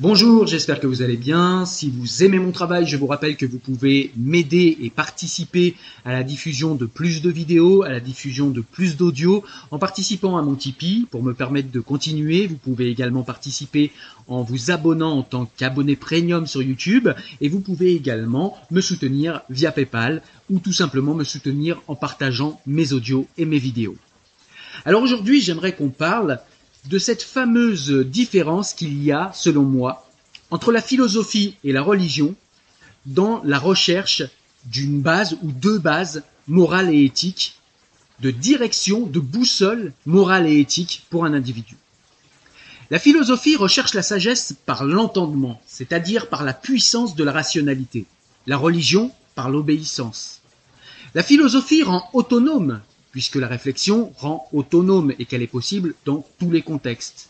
Bonjour, j'espère que vous allez bien. Si vous aimez mon travail, je vous rappelle que vous pouvez m'aider et participer à la diffusion de plus de vidéos, à la diffusion de plus d'audio en participant à mon Tipeee pour me permettre de continuer. Vous pouvez également participer en vous abonnant en tant qu'abonné premium sur YouTube et vous pouvez également me soutenir via PayPal ou tout simplement me soutenir en partageant mes audios et mes vidéos. Alors aujourd'hui, j'aimerais qu'on parle de cette fameuse différence qu'il y a, selon moi, entre la philosophie et la religion dans la recherche d'une base ou deux bases morales et éthiques, de direction, de boussole morale et éthique pour un individu. La philosophie recherche la sagesse par l'entendement, c'est-à-dire par la puissance de la rationalité. La religion par l'obéissance. La philosophie rend autonome puisque la réflexion rend autonome et qu'elle est possible dans tous les contextes.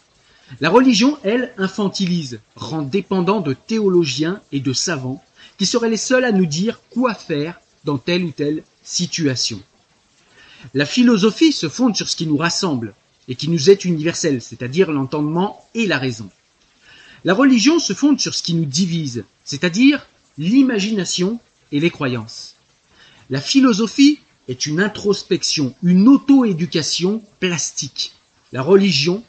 La religion, elle, infantilise, rend dépendant de théologiens et de savants qui seraient les seuls à nous dire quoi faire dans telle ou telle situation. La philosophie se fonde sur ce qui nous rassemble et qui nous est universel, c'est-à-dire l'entendement et la raison. La religion se fonde sur ce qui nous divise, c'est-à-dire l'imagination et les croyances. La philosophie est une introspection, une auto-éducation plastique. La religion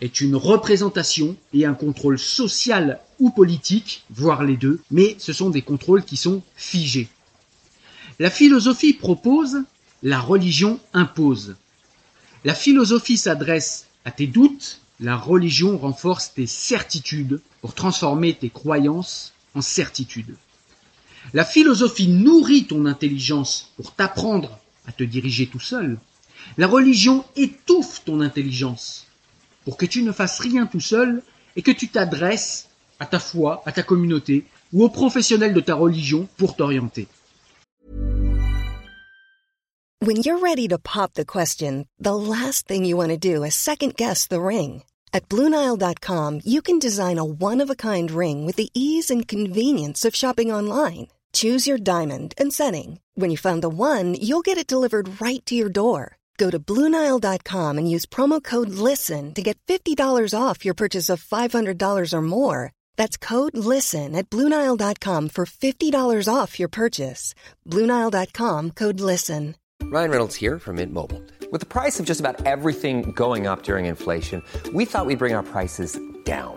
est une représentation et un contrôle social ou politique, voire les deux, mais ce sont des contrôles qui sont figés. La philosophie propose, la religion impose. La philosophie s'adresse à tes doutes, la religion renforce tes certitudes pour transformer tes croyances en certitudes. La philosophie nourrit ton intelligence pour t'apprendre à te diriger tout seul. La religion étouffe ton intelligence pour que tu ne fasses rien tout seul et que tu t'adresses à ta foi, à ta communauté ou aux professionnels de ta religion pour t'orienter. When you're ready to pop the question, the last thing you want to do is second guess the ring. At Bluenile.com, you can design a one of a kind ring with the ease and convenience of shopping online. Choose your diamond and setting. When you find the one, you'll get it delivered right to your door. Go to Bluenile.com and use promo code LISTEN to get $50 off your purchase of $500 or more. That's code LISTEN at Bluenile.com for $50 off your purchase. Bluenile.com code LISTEN. Ryan Reynolds here from Mint Mobile. With the price of just about everything going up during inflation, we thought we'd bring our prices down.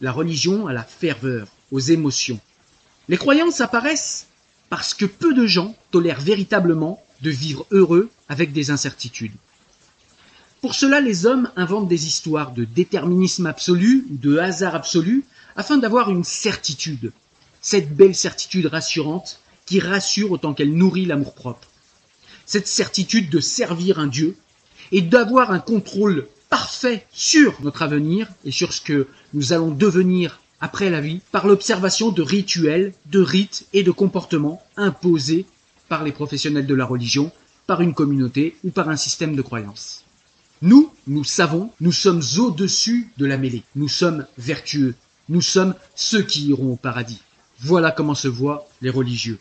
la religion à la ferveur, aux émotions. Les croyances apparaissent parce que peu de gens tolèrent véritablement de vivre heureux avec des incertitudes. Pour cela, les hommes inventent des histoires de déterminisme absolu ou de hasard absolu afin d'avoir une certitude, cette belle certitude rassurante qui rassure autant qu'elle nourrit l'amour-propre. Cette certitude de servir un Dieu et d'avoir un contrôle parfait sur notre avenir et sur ce que nous allons devenir après la vie par l'observation de rituels, de rites et de comportements imposés par les professionnels de la religion, par une communauté ou par un système de croyances. Nous, nous savons, nous sommes au-dessus de la mêlée. Nous sommes vertueux. Nous sommes ceux qui iront au paradis. Voilà comment se voient les religieux,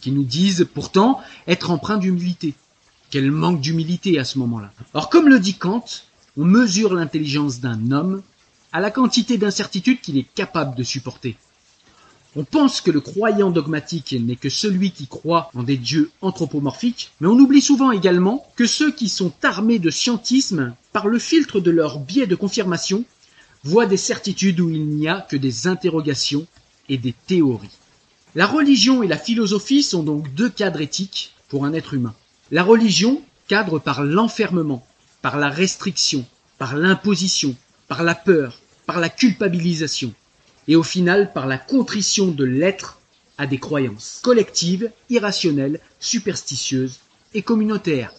qui nous disent pourtant être empreints d'humilité. Quel manque d'humilité à ce moment-là. Or, comme le dit Kant, on mesure l'intelligence d'un homme à la quantité d'incertitude qu'il est capable de supporter. On pense que le croyant dogmatique n'est que celui qui croit en des dieux anthropomorphiques, mais on oublie souvent également que ceux qui sont armés de scientisme, par le filtre de leur biais de confirmation, voient des certitudes où il n'y a que des interrogations et des théories. La religion et la philosophie sont donc deux cadres éthiques pour un être humain. La religion cadre par l'enfermement, par la restriction, par l'imposition, par la peur, par la culpabilisation, et au final par la contrition de l'être à des croyances collectives, irrationnelles, superstitieuses et communautaires.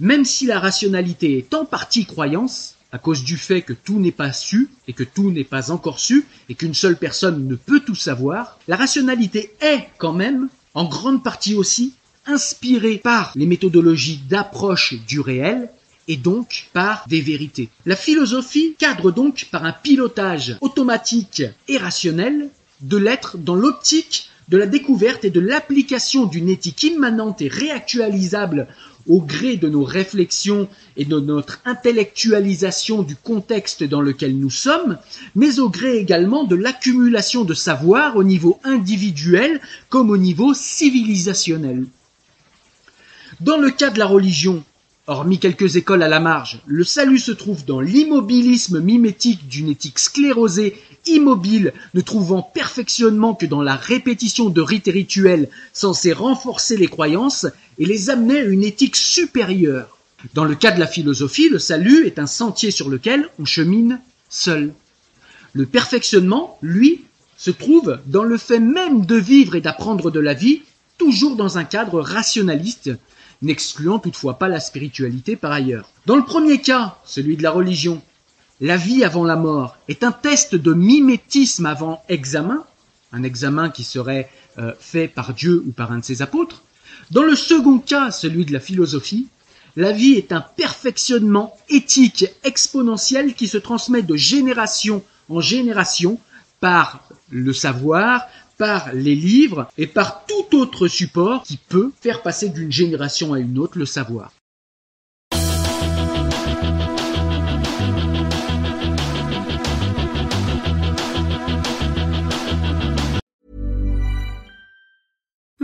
Même si la rationalité est en partie croyance, à cause du fait que tout n'est pas su et que tout n'est pas encore su et qu'une seule personne ne peut tout savoir, la rationalité est quand même, en grande partie aussi, inspirée par les méthodologies d'approche du réel et donc par des vérités. La philosophie cadre donc par un pilotage automatique et rationnel de l'être dans l'optique de la découverte et de l'application d'une éthique immanente et réactualisable au gré de nos réflexions et de notre intellectualisation du contexte dans lequel nous sommes, mais au gré également de l'accumulation de savoir au niveau individuel comme au niveau civilisationnel. Dans le cas de la religion, Hormis quelques écoles à la marge, le salut se trouve dans l'immobilisme mimétique d'une éthique sclérosée, immobile, ne trouvant perfectionnement que dans la répétition de rites et rituels censés renforcer les croyances et les amener à une éthique supérieure. Dans le cas de la philosophie, le salut est un sentier sur lequel on chemine seul. Le perfectionnement, lui, se trouve dans le fait même de vivre et d'apprendre de la vie, toujours dans un cadre rationaliste, n'excluant toutefois pas la spiritualité par ailleurs. Dans le premier cas, celui de la religion, la vie avant la mort est un test de mimétisme avant examen, un examen qui serait euh, fait par Dieu ou par un de ses apôtres. Dans le second cas, celui de la philosophie, la vie est un perfectionnement éthique exponentiel qui se transmet de génération en génération par le savoir, par les livres et par tout autre support qui peut faire passer d'une génération à une autre le savoir.